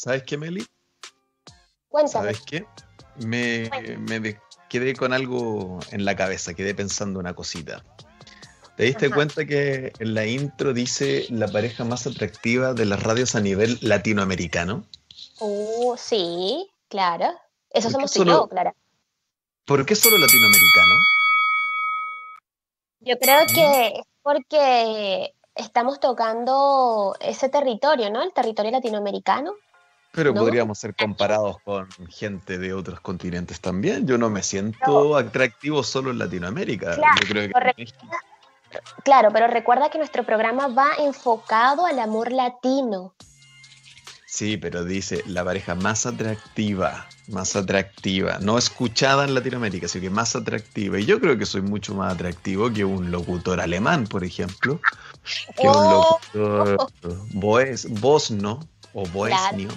¿Sabes qué, Meli? Cuéntame. ¿Sabes qué? Me, quedé con algo en la cabeza, quedé pensando una cosita. ¿Te diste Ajá. cuenta que en la intro dice la pareja más atractiva de las radios a nivel latinoamericano? Uh, sí, claro. Eso ¿Por qué somos tú y yo, Clara. ¿Por qué solo latinoamericano? Yo creo ¿Mm? que es porque estamos tocando ese territorio, ¿no? El territorio latinoamericano. Pero ¿No? podríamos ser comparados con gente de otros continentes también. Yo no me siento atractivo solo en Latinoamérica. Claro, Yo creo que correcto. México- Claro, pero recuerda que nuestro programa va enfocado al amor latino. Sí, pero dice la pareja más atractiva, más atractiva, no escuchada en Latinoamérica, sino que más atractiva. Y yo creo que soy mucho más atractivo que un locutor alemán, por ejemplo, que Oh. un locutor boes, bosno o boesnio.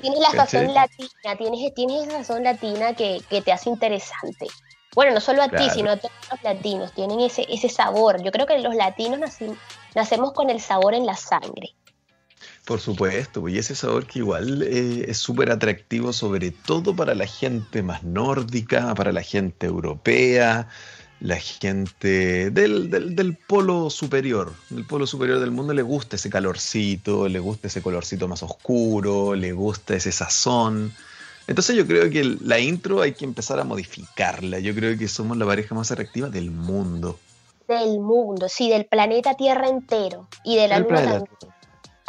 Tienes la sazón latina, tienes, tienes esa sazón latina que, que te hace interesante. Bueno, no solo a ti, sino a todos los latinos, tienen ese, ese sabor. Yo creo que los latinos nacemos con el sabor en la sangre. Por supuesto, pues, y ese sabor que igual eh, es súper atractivo, sobre todo para la gente más nórdica, para la gente europea, la gente del, del- del polo superior. Del polo superior del mundo le gusta ese calorcito, le gusta ese colorcito más oscuro, le gusta ese sazón. Entonces yo creo que la intro hay que empezar a modificarla. Yo creo que somos la pareja más atractiva del mundo. Del mundo, sí, del planeta Tierra entero y de la Del luna planeta también.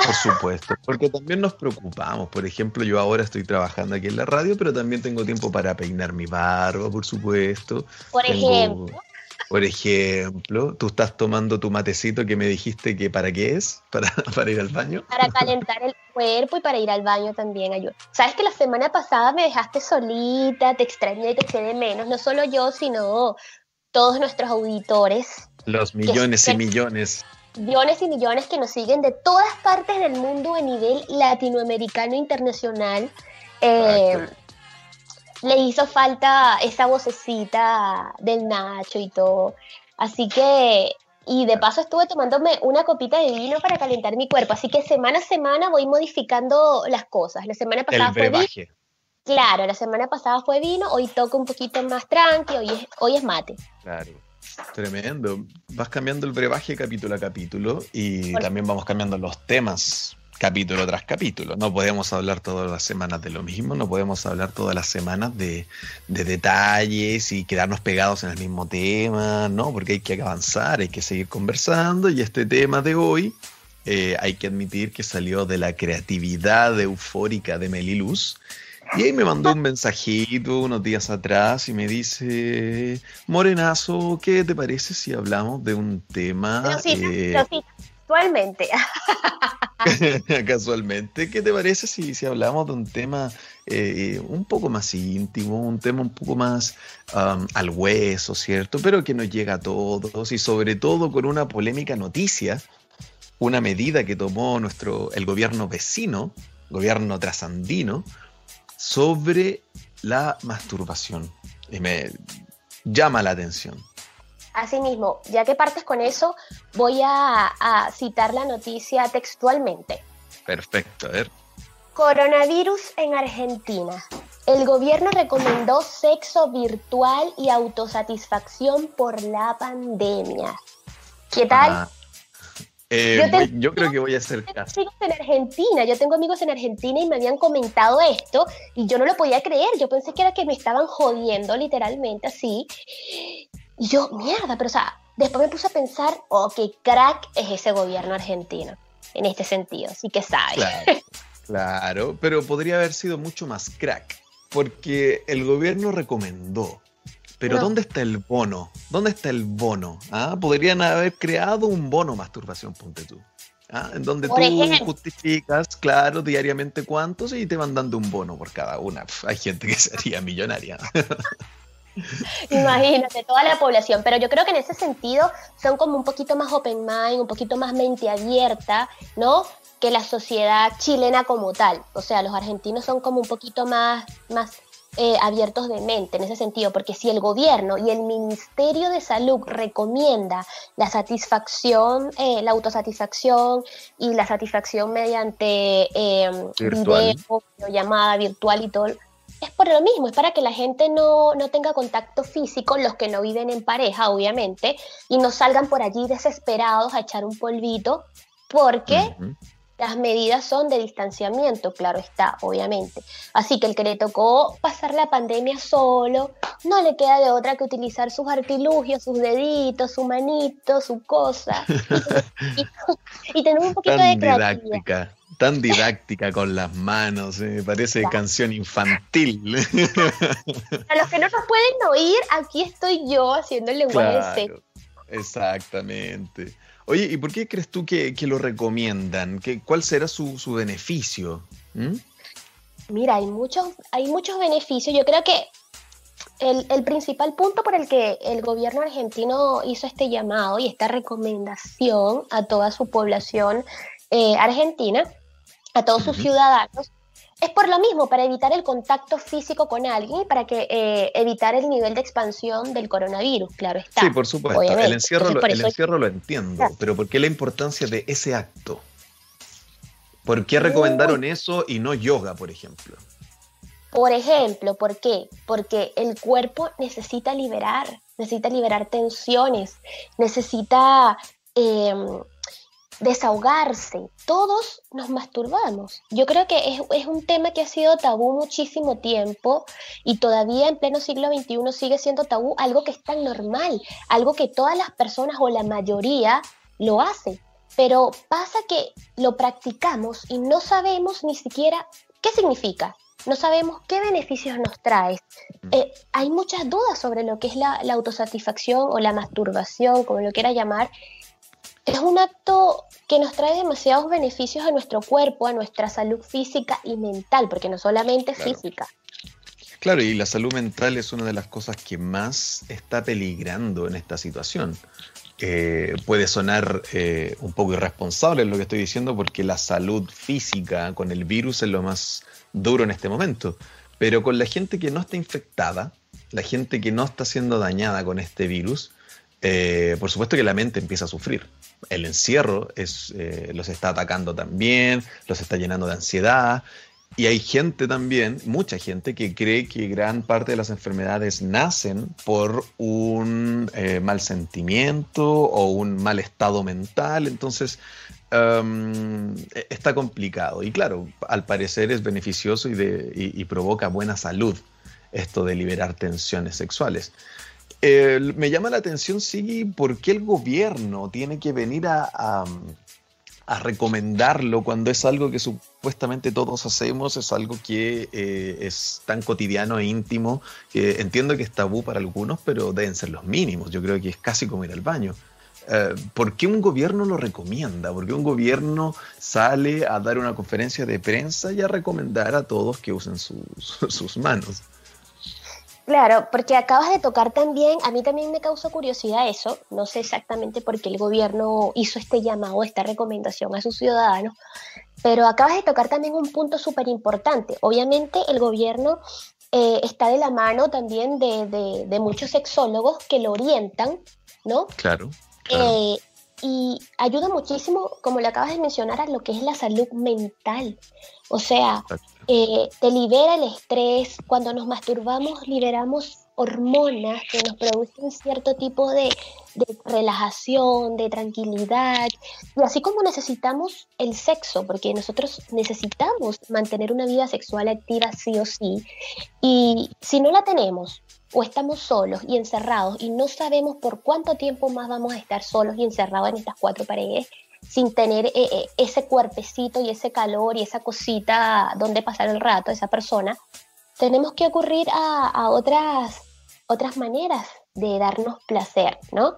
Por supuesto, porque también nos preocupamos. Por ejemplo, yo ahora estoy trabajando aquí en la radio, pero también tengo tiempo para peinar mi barba, por supuesto. Por Tengo- ejemplo, Por ejemplo, tú estás tomando tu matecito que me dijiste que para qué es, para, para ir al baño. para calentar el cuerpo y para ir al baño también ayuda. Sabes que la semana pasada me dejaste solita, te extrañé, te eché de menos, no solo yo, sino todos nuestros auditores, Los millones y millones. Millones y millones que nos siguen de todas partes del mundo a nivel latinoamericano e internacional. Eh, le hizo falta esa vocecita del Nacho y todo. Así que, y de paso estuve tomándome una copita de vino para calentar mi cuerpo. Así que semana a semana voy modificando las cosas. La semana El pasada fue vino. Claro, la semana pasada fue vino, hoy toco un poquito más tranqui, hoy es, hoy es mate. Claro. Tremendo. Vas cambiando el brebaje capítulo a capítulo y también vamos cambiando los temas capítulo tras capítulo. No podemos hablar todas las semanas de lo mismo, no podemos hablar todas las semanas de, de detalles y quedarnos pegados en el mismo tema, ¿no? Porque hay que avanzar, hay que seguir conversando y este tema de hoy eh, hay que admitir que salió de la creatividad eufórica de Meliluz. Y ahí me mandó un mensajito unos días atrás y me dice, Morenazo, ¿qué te parece si hablamos de un tema sí, eh, sí, actualmente. casualmente? ¿Qué te parece si, si hablamos de un tema eh, un poco más íntimo, un tema un poco más um, al hueso, ¿cierto? Pero que nos llega a todos y sobre todo con una polémica noticia, una medida que tomó nuestro, el gobierno vecino, gobierno trasandino, sobre la masturbación. Y me llama la atención. Asimismo, ya que partes con eso, voy a, a citar la noticia textualmente. Perfecto, a ver. Coronavirus en Argentina. El gobierno recomendó sexo virtual y autosatisfacción por la pandemia. ¿Qué tal? Ah, eh, Yo te- voy- yo creo que voy a hacer Tengo caso. amigos en Argentina, yo tengo amigos en Argentina y me habían comentado esto y yo no lo podía creer, yo pensé que era que me estaban jodiendo literalmente así. Y yo, mierda, pero o sea, después me puse a pensar, oh, qué crack es ese gobierno argentino en este sentido, sí que sabe. Claro, claro, pero podría haber sido mucho más crack, porque el gobierno recomendó. Pero No. ¿dónde está el bono? ¿Dónde está el bono? ¿Ah? Podrían haber creado un bono masturbación, ponte tú. ¿Ah? En donde Por tú ejemplo. justificas, claro, diariamente cuántos y te van dando un bono por cada una. Hay gente que sería millonaria. Imagínate, toda la población. Pero yo creo que en ese sentido son como un poquito más open mind, un poquito más mente abierta, ¿no? Que la sociedad chilena como tal. O sea, los argentinos son como un poquito más, más eh, abiertos de mente en ese sentido, porque si el gobierno y el Ministerio de Salud recomienda la satisfacción, eh, la autosatisfacción y la satisfacción mediante eh, video, llamada virtual y todo, es por lo mismo, es para que la gente no, tenga contacto físico, los que no viven en pareja, obviamente, y no salgan por allí desesperados a echar un polvito, porque las medidas son de distanciamiento, claro está, obviamente. Así que el que le tocó pasar la pandemia solo, no le queda de otra que utilizar sus artilugios, sus deditos, su manito, su cosa. y, tener un poquito de didáctica, tan didáctica con las manos, me parece canción infantil. A los que no nos pueden oír, aquí estoy yo haciendo el lenguaje claro, Exactamente. Oye, ¿y por qué crees tú que, lo recomiendan? ¿Qué, ¿Cuál será su, beneficio? ¿Mm? Mira, hay muchos, hay muchos beneficios. Yo creo que el, principal punto por el que el gobierno argentino hizo este llamado y esta recomendación a toda su población eh, argentina, a todos sus ciudadanos, es por lo mismo, para evitar el contacto físico con alguien y para que eh, evitar el nivel de expansión del coronavirus, claro está. Sí, por supuesto. El encierro, lo, el encierro lo entiendo, pero ¿por qué la importancia de ese acto? ¿Por qué recomendaron eso y no yoga, por ejemplo? Por ejemplo, ¿por qué? Porque el cuerpo necesita liberar, necesita liberar tensiones, necesita em, desahogarse. Todos nos masturbamos. Yo creo que es, un tema que ha sido tabú muchísimo tiempo y todavía en pleno siglo XXI sigue siendo tabú, algo que es tan normal, algo que todas las personas o la mayoría lo hacen. Pero pasa que lo practicamos y no sabemos ni siquiera qué significa. No sabemos qué beneficios nos trae. Mm. Eh, hay muchas dudas sobre lo que es la, la autosatisfacción o la masturbación, como lo quiera llamar, es un acto que nos trae demasiados beneficios a nuestro cuerpo, a nuestra salud física y mental, porque no solamente física. Claro, y la salud mental es una de las cosas que más está peligrando en esta situación. Eh, puede sonar eh, un poco irresponsable lo que estoy diciendo porque la salud física con el virus es lo más duro en este momento, pero con la gente que no está infectada, la gente que no está siendo dañada con este virus, eh, por supuesto que la mente empieza a sufrir. El encierro eh, los está atacando también, los está llenando de ansiedad. Y hay gente también, mucha gente, que cree que gran parte de las enfermedades nacen por un eh, mal sentimiento o un mal estado mental. Entonces, em, e-, está complicado. Y claro, al parecer es beneficioso y provoca buena salud esto de liberar tensiones sexuales me llama la atención, sí, por qué el gobierno tiene que venir a, recomendarlo cuando es algo que supuestamente todos hacemos, es algo que eh, es tan cotidiano e íntimo, que entiendo que es tabú para algunos, pero deben ser los mínimos. Yo creo que es casi como ir al baño. Eh, ¿Por qué un gobierno lo recomienda? ¿Por qué un gobierno sale a dar una conferencia de prensa y a recomendar a todos que usen sus manos? Claro, porque acabas de tocar también, a mí también me causó curiosidad eso, no sé exactamente por qué el gobierno hizo este llamado, esta recomendación a sus ciudadanos, pero acabas de tocar también un punto súper importante. Obviamente el gobierno eh, está de la mano también de, muchos sexólogos que lo orientan, ¿no? Claro. Eh, y ayuda muchísimo, como le acabas de mencionar, a lo que es la salud mental. O sea, eh, te libera el estrés, cuando nos masturbamos liberamos hormonas que nos producen cierto tipo de, relajación, de tranquilidad, y así como necesitamos el sexo, porque nosotros necesitamos mantener una vida sexual activa sí o sí, y si no la tenemos, o estamos solos y encerrados y no sabemos por cuánto tiempo más vamos a estar solos y encerrados en estas cuatro paredes, sin tener eh, eh, ese cuerpecito y ese calor y esa cosita donde pasar el rato, esa persona, tenemos que ocurrir a, otras, otras maneras de darnos placer, ¿no?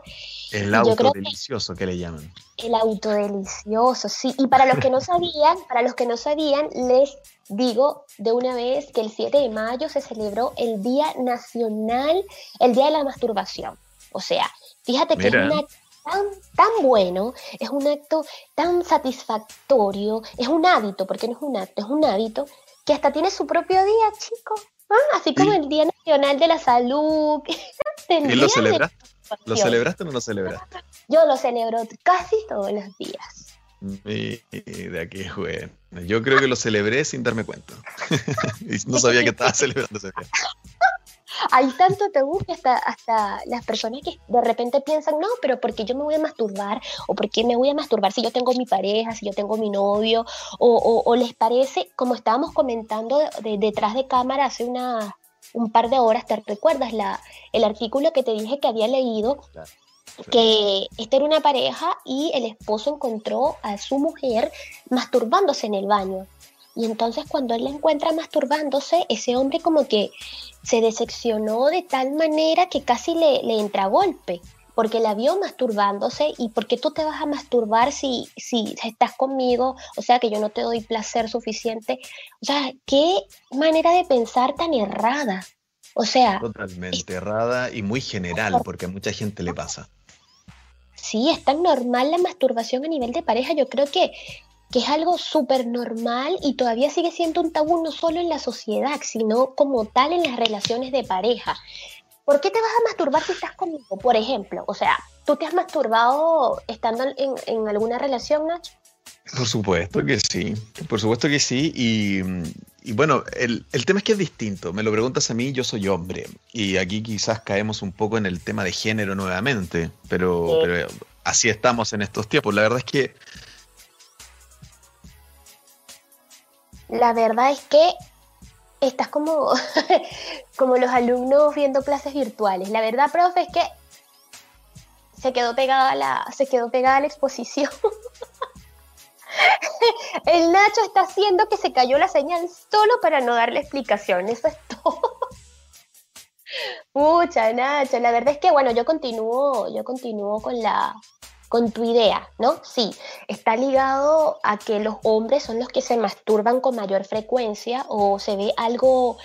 El auto delicioso que, le llaman. El auto delicioso, sí. Y para los que no sabían, para los que no sabían, les digo de una vez que el 7 de mayo se celebró el Día Nacional, el Día de la Masturbación. O sea, fíjate que es una tan, tan bueno, es un acto tan satisfactorio, es un hábito, porque no es un acto, es un hábito, que hasta tiene su propio día, chicos. Ah, así como el Día Nacional de la Salud. ¿Y lo celebraste? ¿Lo celebraste o no lo celebraste? Yo lo celebro casi todos los días. Mira, qué bueno. Yo creo que lo celebré sin darme cuenta. y no sabía que estaba celebrando ese día. Hay tanto tabú que hasta, hasta las personas que de repente piensan, no, pero ¿por qué yo me voy a masturbar? ¿O por qué me voy a masturbar si yo tengo mi pareja, si yo tengo mi novio? ¿O, o, les parece, como estábamos comentando detrás de cámara hace una, un par de horas, ¿te recuerdas la, el artículo que te dije que había leído? que esta era una pareja y el esposo encontró a su mujer masturbándose en el baño. Y entonces cuando él la encuentra masturbándose, ese hombre como que se decepcionó de tal manera que casi le, le entra golpe, porque la vio masturbándose y porque tú te vas a masturbar si, si estás conmigo, o sea que yo no te doy placer suficiente. O sea, qué manera de pensar tan errada. O sea... Totalmente errada y muy general, porque a mucha gente le pasa. Sí, es tan normal la masturbación a nivel de pareja. Yo creo que que es algo súper normal y todavía sigue siendo un tabú no solo en la sociedad, sino como tal en las relaciones de pareja. ¿Por qué te vas a masturbar si estás conmigo? Por ejemplo, o sea, ¿tú te has masturbado estando en, alguna relación, Nacho? Por supuesto que sí, por supuesto que sí. Y, bueno, el, tema es que es distinto. Me lo preguntas a mí, yo soy hombre. Y aquí quizás caemos un poco en el tema de género nuevamente, pero, pero así estamos en estos tiempos. La verdad es que la verdad es que estás como, como los alumnos viendo clases virtuales. La verdad, profe, es que se quedó pegada la, se quedó pegada la exposición. El Nacho está haciendo que se cayó la señal solo para no darle explicación. Eso es todo. Mucha, Nacho. La verdad es que, bueno, yo continúo, yo continúo con la, con tu idea, ¿no? Sí, está ligado a que los hombres son los que se masturban con mayor frecuencia o se ve algo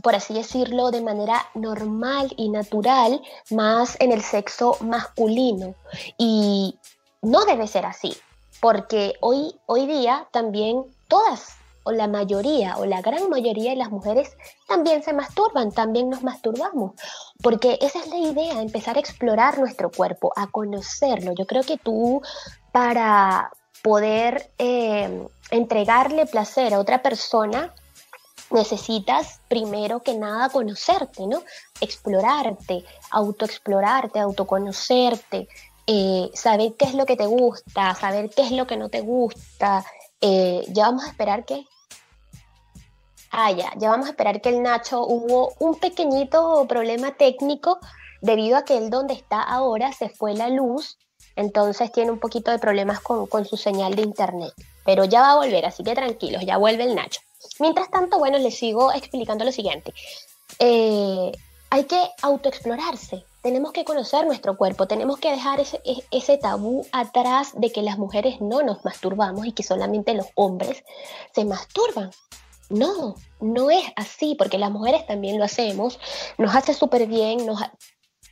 por así decirlo, de manera normal y natural, más en el sexo masculino. Y no debe ser así, porque hoy, hoy día también todas o la mayoría o la gran mayoría de las mujeres también se masturban, también nos masturbamos, porque esa es la idea, empezar a explorar nuestro cuerpo, a conocerlo. Yo creo que tú para poder eh, entregarle placer a otra persona, necesitas primero que nada conocerte, ¿no? Explorarte, autoexplorarte, autoconocerte, eh, saber qué es lo que te gusta, saber qué es lo que no te gusta, eh, ya vamos a esperar que... Ah, ya, ya vamos a esperar que el Nacho hubo un pequeñito problema técnico debido a que él donde está ahora se fue la luz, entonces tiene un poquito de problemas con, su señal de internet. Pero ya va a volver, así que tranquilos, ya vuelve el Nacho. Mientras tanto, bueno, les sigo explicando lo siguiente. Eh, hay que autoexplorarse, tenemos que conocer nuestro cuerpo, tenemos que dejar ese, e, ese, tabú atrás de que las mujeres no nos masturbamos y que solamente los hombres se masturban. No, no es así, porque las mujeres también lo hacemos, nos hace súper bien, nos,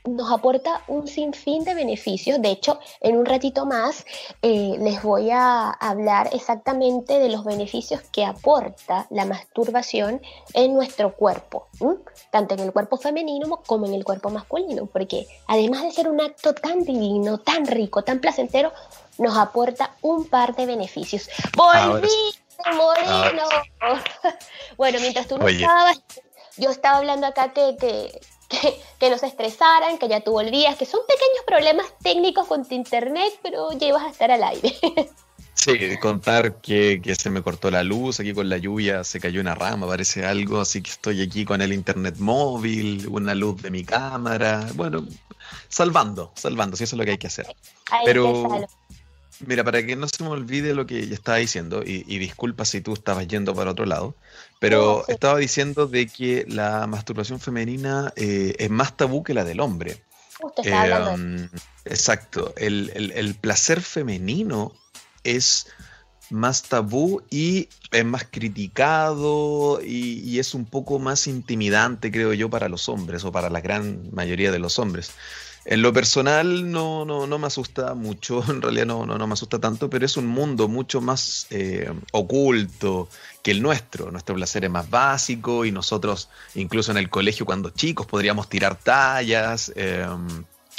nos aporta un sinfín de beneficios. De hecho, en un ratito más eh, les voy a hablar exactamente de los beneficios que aporta la masturbación en nuestro cuerpo, tanto en el cuerpo femenino como en el cuerpo masculino, porque además de ser un acto tan divino, tan rico, tan placentero, nos aporta un par de beneficios. ¡Volví, Moreno! bueno, mientras tú no estabas, yo estaba hablando acá que, que que, nos estresaran, que ya tú volvías, que son pequeños problemas técnicos con tu internet, pero llevas a estar al aire. Sí, contar que, que, se me cortó la luz, aquí con la lluvia se cayó una rama, parece algo, así que estoy aquí con el internet móvil, una luz de mi cámara, bueno, salvando, salvando, si eso es lo que hay que hacer. Pero, Mira, para que no se me olvide lo que ya estaba diciendo, y, disculpa si tú estabas yendo para otro lado, pero estaba diciendo de que la masturbación femenina eh, es más tabú que la del hombre. Eh, exacto, el, placer femenino es más tabú y es más criticado y, es un poco más intimidante, creo yo, para los hombres o para la gran mayoría de los hombres. En lo personal no, no, no me asusta mucho, en realidad no, no, no, me asusta tanto, pero es un mundo mucho más eh, oculto que el nuestro. Nuestro placer es más básico y nosotros, incluso en el colegio cuando chicos, podríamos tirar tallas. Eh,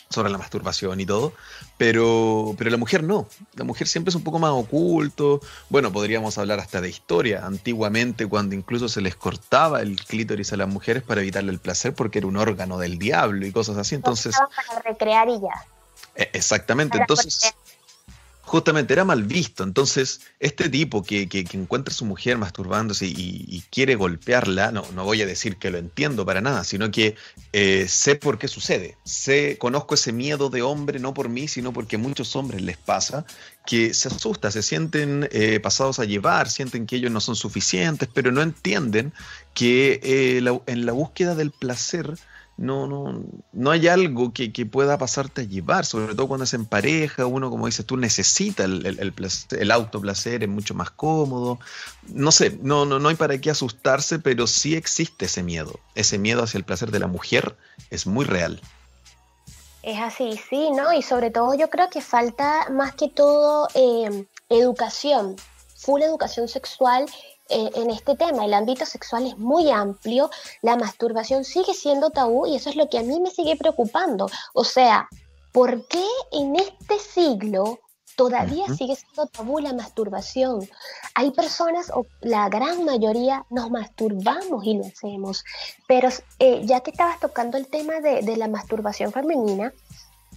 sobre la masturbación y todo, pero, pero la mujer no, la mujer siempre es un poco más oculto, bueno, podríamos hablar hasta de historia, antiguamente cuando incluso se les cortaba el clítoris a las mujeres para evitarle el placer porque era un órgano del diablo y cosas así, entonces... Para recrear y ya. E, exactamente, entonces justamente era mal visto. Entonces, este tipo que, que, encuentra a su mujer masturbándose y, quiere golpearla, no, no voy a decir que lo entiendo para nada, sino que eh, sé por qué sucede. Sé, conozco ese miedo de hombre, no por mí, sino porque a muchos hombres les pasa, que se asusta, se sienten eh, pasados a llevar, sienten que ellos no son suficientes, pero no entienden que eh, en la búsqueda del placer, no, no, no hay algo que, pueda pasarte a llevar, sobre todo cuando es en pareja, uno, como dices tú, necesita el, el, el, autoplacer, es mucho más cómodo. No sé, no, no, no hay para qué asustarse, pero sí existe ese miedo. Ese miedo hacia el placer de la mujer es muy real. Es así, sí, ¿no? Y sobre todo yo creo que falta más que todo eh, educación, full educación sexual eh, en este tema. El ámbito sexual es muy amplio, la masturbación sigue siendo tabú y eso es lo que a mí me sigue preocupando. O sea, ¿por qué en este siglo todavía sigue siendo tabú la masturbación? Hay personas, o la gran mayoría, nos masturbamos y lo hacemos, pero eh, ya que estabas tocando el tema de, de la masturbación femenina,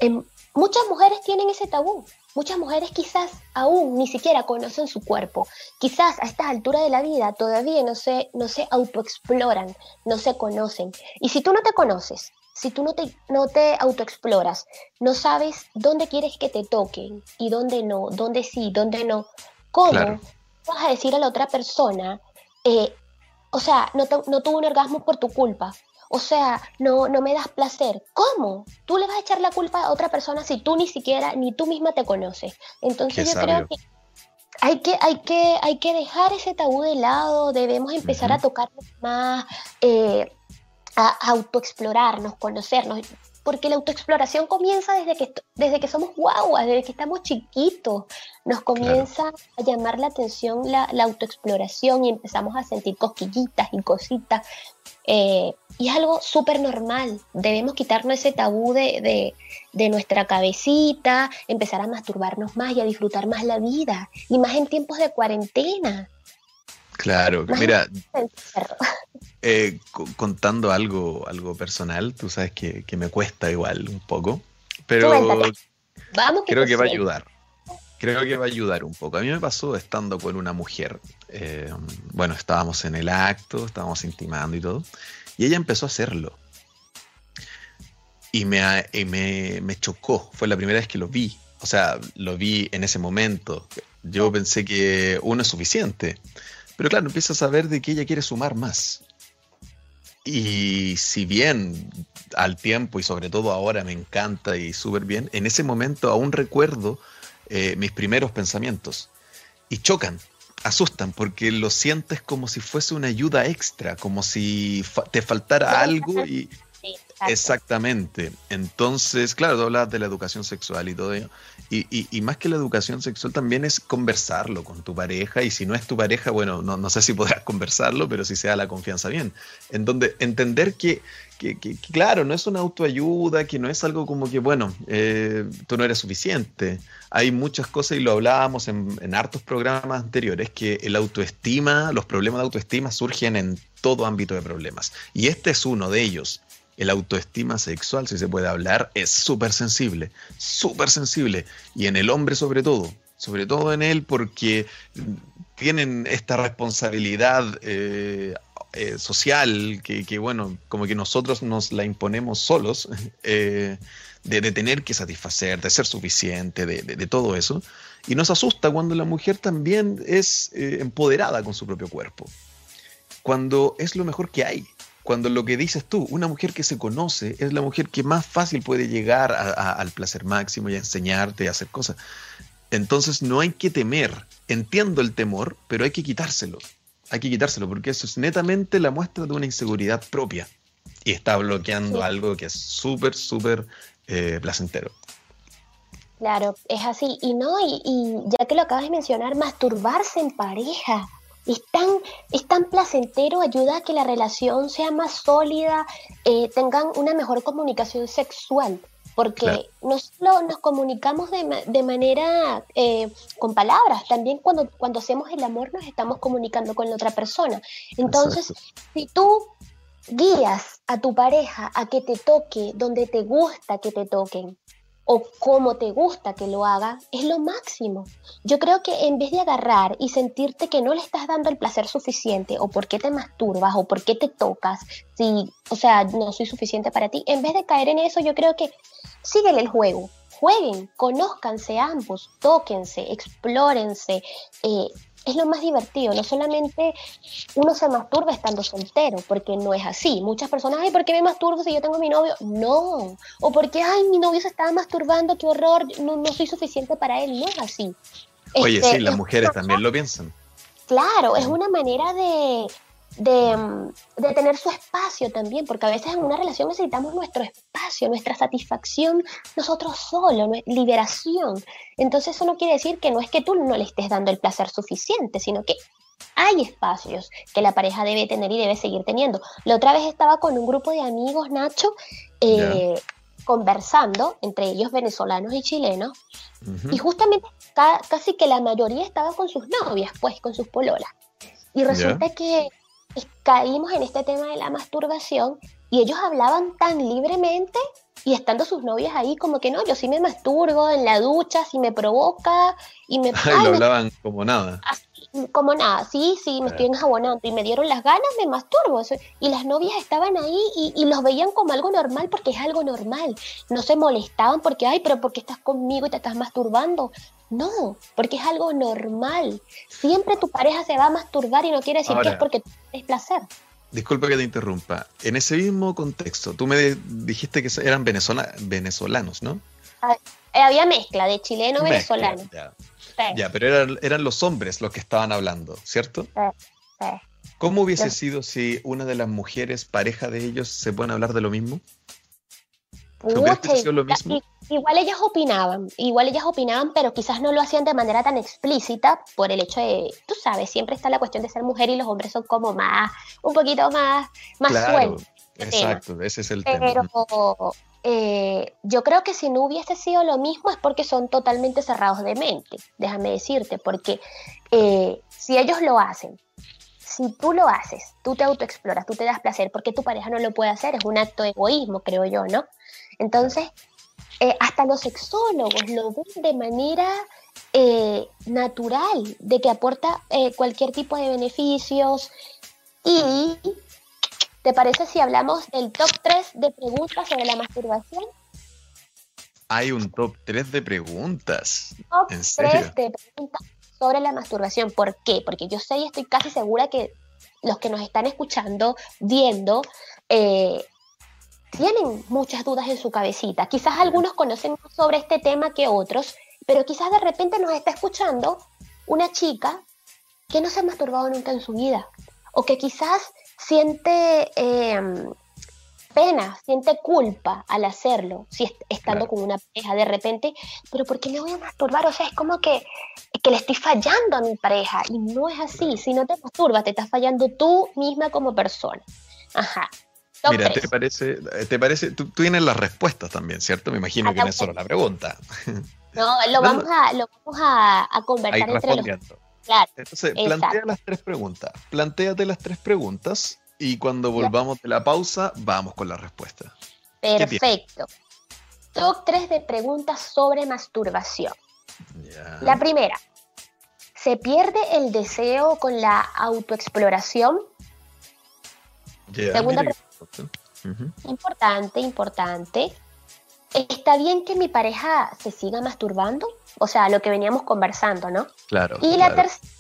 en, muchas mujeres tienen ese tabú. Muchas mujeres quizás aún ni siquiera conocen su cuerpo. Quizás a esta altura de la vida todavía no se, no se autoexploran, no se conocen. Y si tú no te conoces, si tú no te, no te autoexploras, no sabes dónde quieres que te toquen y dónde no, dónde sí, dónde no, ¿cómo vas a decir a la otra persona, eh, o sea, no, no tuvo un orgasmo por tu culpa? O sea, no, no me das placer. ¿Cómo? Tú le vas a echar la culpa a otra persona si tú ni siquiera, ni tú misma te conoces. Entonces yo creo que hay que, hay, que, hay que dejar ese tabú de lado, debemos empezar a tocarnos más, eh, a autoexplorarnos, conocernos porque la autoexploración comienza desde que, desde que somos guaguas, desde que estamos chiquitos. Nos comienza a llamar la atención la, autoexploración y empezamos a sentir cosquillitas y cositas. Eh, y es algo súper normal. Debemos quitarnos ese tabú de, de, nuestra cabecita, empezar a masturbarnos más y a disfrutar más la vida. Y más en tiempos de cuarentena. Claro, mira, eh, contando algo, algo personal, tú sabes que, me cuesta igual un poco, pero Vamos creo que va a ayudar. Creo que va a ayudar un poco. A mí me pasó estando con una mujer. Eh, bueno, estábamos en el acto, estábamos intimando y todo, y ella empezó a hacerlo. Y me, me, me chocó, fue la primera vez que lo vi. O sea, lo vi en ese momento. Yo pensé que uno es suficiente. Pero claro, empiezas a saber de que ella quiere sumar más. Y si bien al tiempo y sobre todo ahora me encanta y súper bien, en ese momento aún recuerdo eh, mis primeros pensamientos. Y chocan, asustan, porque lo sientes como si fuese una ayuda extra, como si te faltara algo y, Exactamente. Entonces, claro, tú hablas de la educación sexual y todo ello. Y, más que la educación sexual también es conversarlo con tu pareja. Y si no es tu pareja, bueno, no, sé si podrás conversarlo, pero si sea la confianza bien. En donde entender que, claro, no es una autoayuda, que no es algo como que, bueno, eh, tú no eres suficiente. Hay muchas cosas y lo hablábamos en, en hartos programas anteriores, que el autoestima, los problemas de autoestima surgen en todo ámbito de problemas. Y este es uno de ellos el autoestima sexual, si se puede hablar, es súper sensible, súper sensible. Y en el hombre sobre todo, sobre todo en él porque tienen esta responsabilidad eh, eh, social que, bueno, como que nosotros nos la imponemos solos, eh, de, tener que satisfacer, de ser suficiente, de, de, todo eso. Y nos asusta cuando la mujer también es empoderada con su propio cuerpo, cuando es lo mejor que hay cuando lo que dices tú, una mujer que se conoce es la mujer que más fácil puede llegar al placer máximo y a enseñarte a hacer cosas. Entonces no hay que temer. Entiendo el temor, pero hay que quitárselo. Hay que quitárselo porque eso es netamente la muestra de una inseguridad propia. Y está bloqueando algo que es súper, súper eh, placentero. Claro, es así. Y no, y, ya que lo acabas de mencionar, masturbarse en pareja. Es tan, es tan placentero, ayuda a que la relación sea más sólida, eh, tengan una mejor comunicación sexual porque no solo nos comunicamos de, manera eh, con palabras, también cuando, cuando hacemos el amor nos estamos comunicando con la otra persona. Entonces, si tú guías a tu pareja a que te toque donde te gusta que te toquen, o cómo te gusta que lo haga, es lo máximo. Yo creo que en vez de agarrar y sentirte que no le estás dando el placer suficiente, o por qué te masturbas, o por qué te tocas, si, o sea, no soy suficiente para ti, en vez de caer en eso, yo creo que síguele el juego. Jueguen, conózcanse ambos, tóquense, explórense, eh, es lo más divertido. No solamente uno se masturba estando soltero, porque no es así. Muchas personas, ay, ¿por qué me masturbo si yo tengo mi novio? No. O porque, ay, mi novio se estaba masturbando, qué horror, no, no soy suficiente para él. No es así. Oye, sí, este, las mujeres también lo piensan. Claro, es una manera de, de, tener su espacio también, porque a veces en una relación necesitamos nuestro espacio, nuestra satisfacción nosotros solos, liberación. Entonces eso no quiere decir que no es que tú no le estés dando el placer suficiente, sino que hay espacios que la pareja debe tener y debe seguir teniendo. La otra vez estaba con un grupo de amigos, Nacho, eh, conversando, entre ellos venezolanos y chilenos, y justamente casi que la mayoría estaba con sus novias, pues con sus pololas. Y resulta que caímos en este tema de la masturbación y ellos hablaban tan libremente y estando sus novias ahí como que no, yo sí me masturbo en la ducha, si me provoca y me... Ay, lo hablaban como nada. como nada, sí, sí, me estoy enjabonando y me dieron las ganas, me masturbo. Y las novias estaban ahí y, y, los veían como algo normal porque es algo normal. No se molestaban porque, ay, pero porque estás conmigo y te estás masturbando. No, porque es algo normal. Siempre tu pareja se va a masturbar y no quiere decir que es porque es placer. Disculpa que te interrumpa. En ese mismo contexto, tú me dijiste que eran venezolanos, ¿no? Ah, eh, había mezcla de chileno venezolano. Ya, pero eran, eran, los hombres los que estaban hablando, ¿cierto? Sí, ¿Cómo hubiese sido si una de las mujeres, pareja de ellos, se pueden hablar de lo mismo? Igual ellas opinaban, igual ellas opinaban, pero quizás no lo hacían de manera tan explícita por el hecho de, tú sabes, siempre está la cuestión de ser mujer y los hombres son como más, un poquito más, más sueltos. Exacto, ese es el tema. Pero eh, yo creo que si no hubiese sido lo mismo es porque son totalmente cerrados de mente, déjame decirte, porque eh, si ellos lo hacen si tú lo haces, tú te autoexploras, tú te das placer, porque tu pareja no lo puede hacer, es un acto de egoísmo, creo yo, ¿no? Entonces, eh, hasta los sexólogos lo ven de manera eh, natural, de que aporta eh, cualquier tipo de beneficios. Y, ¿te parece si hablamos del top 3 de preguntas sobre la masturbación? Hay un top 3 de preguntas. Top 3 de preguntas sobre la masturbación. ¿Por qué? Porque yo sé y estoy casi segura que los que nos están escuchando, viendo, eh, tienen muchas dudas en su cabecita. Quizás algunos conocen más sobre este tema que otros, pero quizás de repente nos está escuchando una chica que no se ha masturbado nunca en su vida, o que quizás siente em, pena, siente culpa al hacerlo, si estando con una pareja de repente, pero ¿por qué me voy a masturbar? O sea, es como que, que le estoy fallando a mi pareja, y no es así, si no te masturbas, te estás fallando tú misma como persona. Ajá. Mira, ¿te parece, te parece, tú, tienes las respuestas también, ¿cierto? Me imagino que no es solo la pregunta. No, lo vamos a, lo vamos a, a conversar entre los... Claro, Entonces, plantea las tres preguntas. Plantéate las tres preguntas y cuando volvamos de la pausa, vamos con la respuesta. Perfecto. Top tres de preguntas sobre masturbación. La primera, ¿se pierde el deseo con la autoexploración? Segunda pregunta Importante, importante. ¿Está bien que mi pareja se siga masturbando? O sea, lo que veníamos conversando, ¿no? Claro. Y la tercera,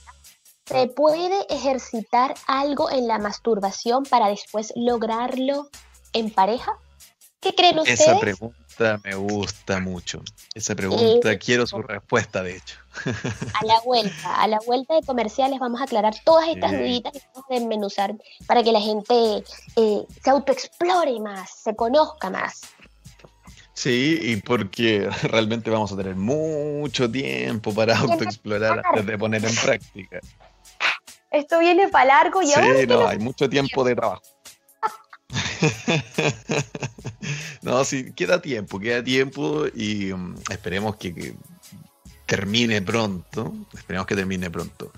¿se puede ejercitar algo en la masturbación para después lograrlo en pareja? ¿Qué creen ustedes? Esa pregunta me gusta mucho. Esa pregunta, quiero su respuesta, de hecho. A la vuelta, a la vuelta de comerciales vamos a aclarar todas estas duditas y vamos a desmenuzar para que la gente eh, se autoexplore más, se conozca más. Sí, y porque realmente vamos a tener mucho tiempo para autoexplorar antes de poner en práctica. Esto viene para largo y Sí, no, hay mucho tiempo de trabajo. no, sí, queda tiempo, queda tiempo y um, esperemos que, termine pronto. Esperemos que termine pronto.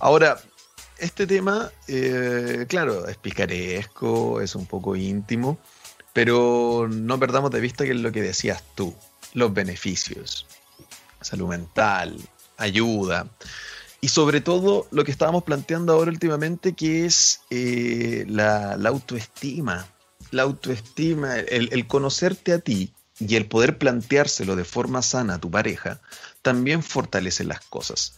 Ahora, este tema, eh, claro, es picaresco, es un poco íntimo, pero no perdamos de vista que es lo que decías tú, los beneficios, salud mental, ayuda. Y sobre todo lo que estábamos planteando ahora últimamente, que es eh, la, autoestima. La autoestima, el, conocerte a ti y el poder planteárselo de forma sana a tu pareja, también fortalece las cosas.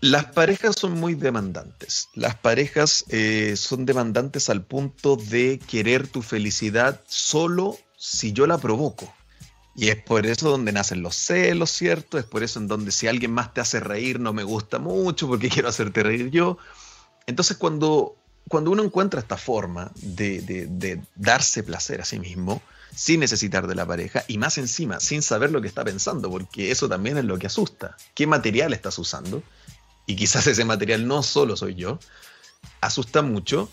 Las parejas son muy demandantes. Las parejas eh, son demandantes al punto de querer tu felicidad solo si yo la provoco. Y es por eso donde nacen los celos, ¿cierto? Es por eso en donde si alguien más te hace reír no me gusta mucho porque quiero hacerte reír yo. Entonces cuando, cuando uno encuentra esta forma de, darse placer a sí mismo, sin necesitar de la pareja y más encima, sin saber lo que está pensando, porque eso también es lo que asusta. ¿Qué material estás usando? Y quizás ese material no solo soy yo. Asusta mucho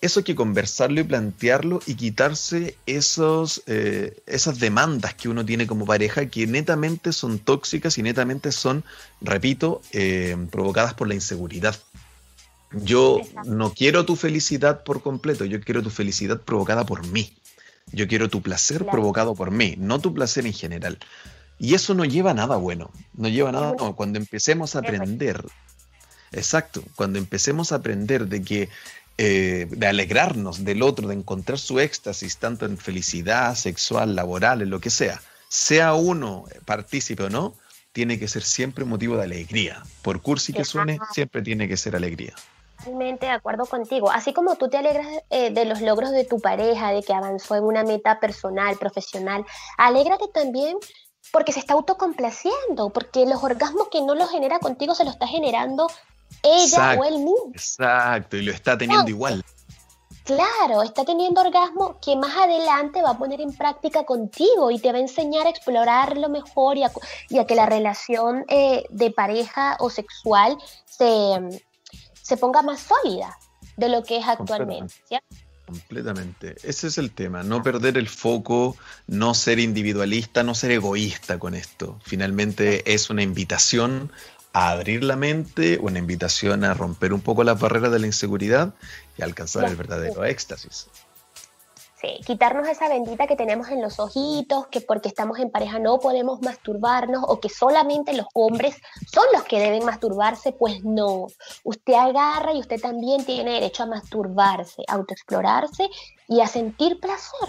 eso hay que conversarlo y plantearlo y quitarse esos, eh, esas demandas que uno tiene como pareja que netamente son tóxicas y netamente son, repito, eh, provocadas por la inseguridad. Yo no quiero tu felicidad por completo, yo quiero tu felicidad provocada por mí. Yo quiero tu placer provocado por mí, no tu placer en general. Y eso no lleva a nada bueno, no lleva a nada bueno. Cuando empecemos a aprender, exacto, cuando empecemos a aprender de que eh, de alegrarnos del otro, de encontrar su éxtasis, tanto en felicidad sexual, laboral, en lo que sea, sea uno partícipe o no, tiene que ser siempre motivo de alegría. Por cursi que suene, siempre tiene que ser alegría. Totalmente de acuerdo contigo. Así como tú te alegras eh, de los logros de tu pareja, de que avanzó en una meta personal, profesional, alégrate también porque se está autocomplaciendo, porque los orgasmos que no los genera contigo se los está generando ella o él mismo. Exacto, y lo está teniendo igual. Claro, está teniendo orgasmo que más adelante va a poner en práctica contigo y te va a enseñar a explorarlo mejor y a, que la relación eh, de pareja o sexual se, se, ponga más sólida de lo que es actualmente. Completamente. Ese es el tema, no perder el foco, no ser individualista, no ser egoísta con esto. Finalmente es una invitación a abrir la mente, una invitación a romper un poco las barreras de la inseguridad y alcanzar el verdadero éxtasis. Sí, quitarnos esa bendita que tenemos en los ojitos, que porque estamos en pareja no podemos masturbarnos o que solamente los hombres son los que deben masturbarse, pues no. Usted agarra y usted también tiene derecho a masturbarse, a autoexplorarse y a sentir placer.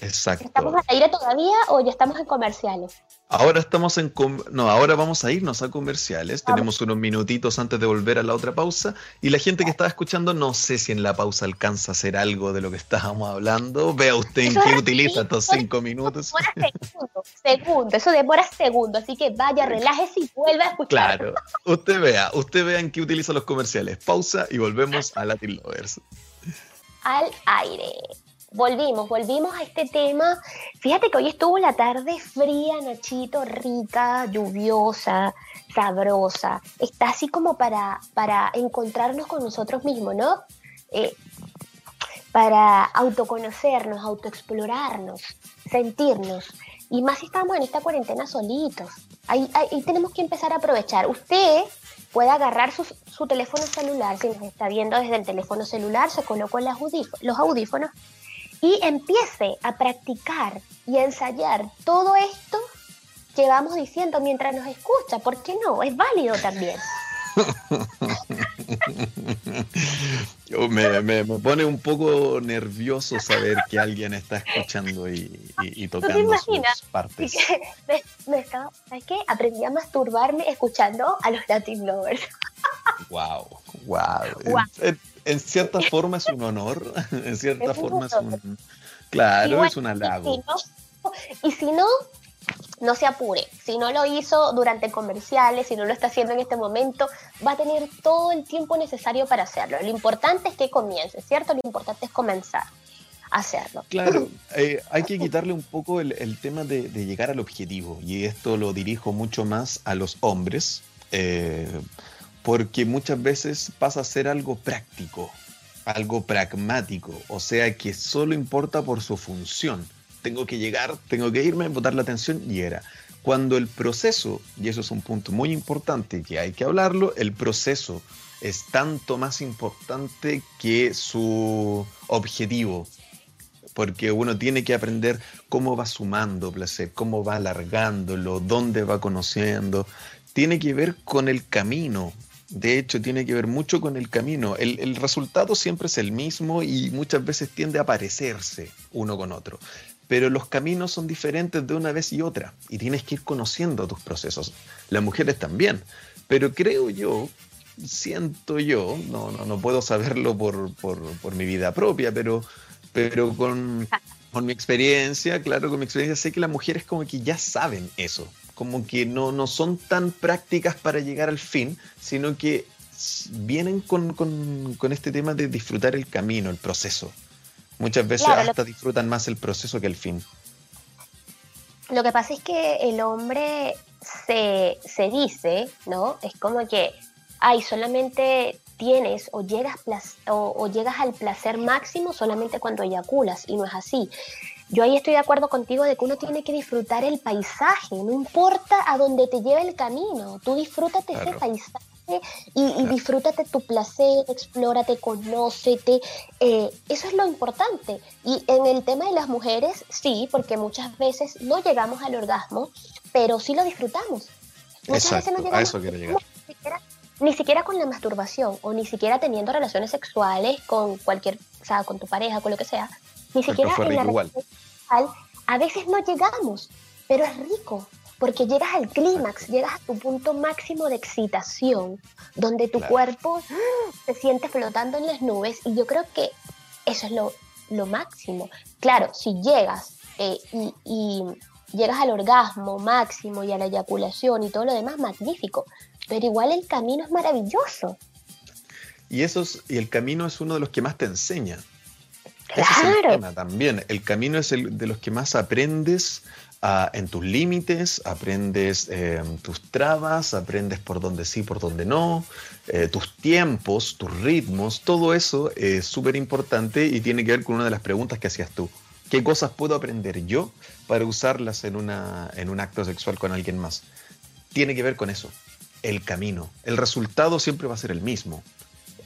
Exacto. ¿Estamos al aire todavía o ya estamos en comerciales? Ahora estamos en. No, ahora vamos a irnos a comerciales. Tenemos unos minutitos antes de volver a la otra pausa. Y la gente que estaba escuchando, no sé si en la pausa alcanza a hacer algo de lo que estábamos hablando. Vea usted en qué utiliza estos cinco minutos. Segundos, segundo, eso demora segundos. Así que vaya, relájese y vuelva a escuchar. Claro, usted vea, usted vea en qué utiliza los comerciales. Pausa y volvemos a Latin Lovers. Al aire. Volvimos, volvimos a este tema. Fíjate que hoy estuvo la tarde fría, Nachito, rica, lluviosa, sabrosa. Está así como para, para encontrarnos con nosotros mismos, ¿no? Eh, para autoconocernos, autoexplorarnos, sentirnos. Y más si estamos en esta cuarentena solitos. Ahí, ahí tenemos que empezar a aprovechar. Usted puede agarrar su, su, teléfono celular, si nos está viendo desde el teléfono celular, se colocó los audífonos y empiece a practicar y a ensayar todo esto que vamos diciendo mientras nos escucha. ¿Por qué no? Es válido también. me, pone un poco nervioso saber que alguien está escuchando y, y, tocando sus partes. me, ¿Sabes qué? Aprendí a masturbarme escuchando a los Latin Lovers. wow, wow. En cierta forma es un honor, en cierta forma es un... Claro, es un halago. Y si no, no se apure. Si no lo hizo durante comerciales, si no lo está haciendo en este momento, va a tener todo el tiempo necesario para hacerlo. Lo importante es que comience, ¿cierto? Lo importante es comenzar a hacerlo. Claro, eh, hay que quitarle un poco el, tema de, llegar al objetivo, y esto lo dirijo mucho más a los hombres, eh, porque muchas veces pasa a ser algo práctico, algo pragmático, o sea que solo importa por su función tengo que llegar, tengo que irme, botar la atención y era. Cuando el proceso, y eso es un punto muy importante que hay que hablarlo, el proceso es tanto más importante que su objetivo, porque uno tiene que aprender cómo va sumando placer, cómo va alargándolo, dónde va conociendo. Tiene que ver con el camino. De hecho, tiene que ver mucho con el camino. El, el resultado siempre es el mismo y muchas veces tiende a parecerse uno con otro pero los caminos son diferentes de una vez y otra y tienes que ir conociendo tus procesos. Las mujeres también, pero creo yo, siento yo, no, no, no puedo saberlo por, por, mi vida propia, pero, pero con, con, mi experiencia, claro, con mi experiencia sé que las mujeres como que ya saben eso, como que no, no son tan prácticas para llegar al fin, sino que vienen con, con, con este tema de disfrutar el camino, el proceso. Muchas veces hasta disfrutan más el proceso que el fin. Lo que pasa es que el hombre se, dice, ¿no? Es como que, ay, solamente tienes o llegas, o, llegas al placer máximo solamente cuando eyaculas, y no es así. Yo ahí estoy de acuerdo contigo de que uno tiene que disfrutar el paisaje, no importa a dónde te lleve el camino, tú disfrútate ese paisaje y, disfrútate tu placer, explórate, conócete. Eh, eso es lo importante. Y en el tema de las mujeres, sí, porque muchas veces no llegamos al orgasmo, pero sí lo disfrutamos. Muchas veces no llegamos a eso quiero llegar. Ni siquiera, con la masturbación o ni siquiera teniendo relaciones sexuales con cualquier, o sea, con tu pareja, con lo que sea. Ni siquiera en la sexual, a veces no llegamos, pero es rico, porque llegas al clímax, llegas a tu punto máximo de excitación, donde tu cuerpo se siente flotando en las nubes y yo creo que eso es lo, máximo. Claro, si llegas eh, y, llegas al orgasmo máximo y a la eyaculación y todo lo demás, magnífico, pero igual el camino es maravilloso. Y, eso y el camino es uno de los que más te enseña. Claro. también. El camino es el de los que más aprendes en tus límites, aprendes em, tus trabas, aprendes por dónde sí, por dónde no, eh, tus tiempos, tus ritmos, todo eso es súper importante y tiene que ver con una de las preguntas que hacías tú. ¿Qué cosas puedo aprender yo para usarlas en, una, en un acto sexual con alguien más? Tiene que ver con eso, el camino. El resultado siempre va a ser el mismo.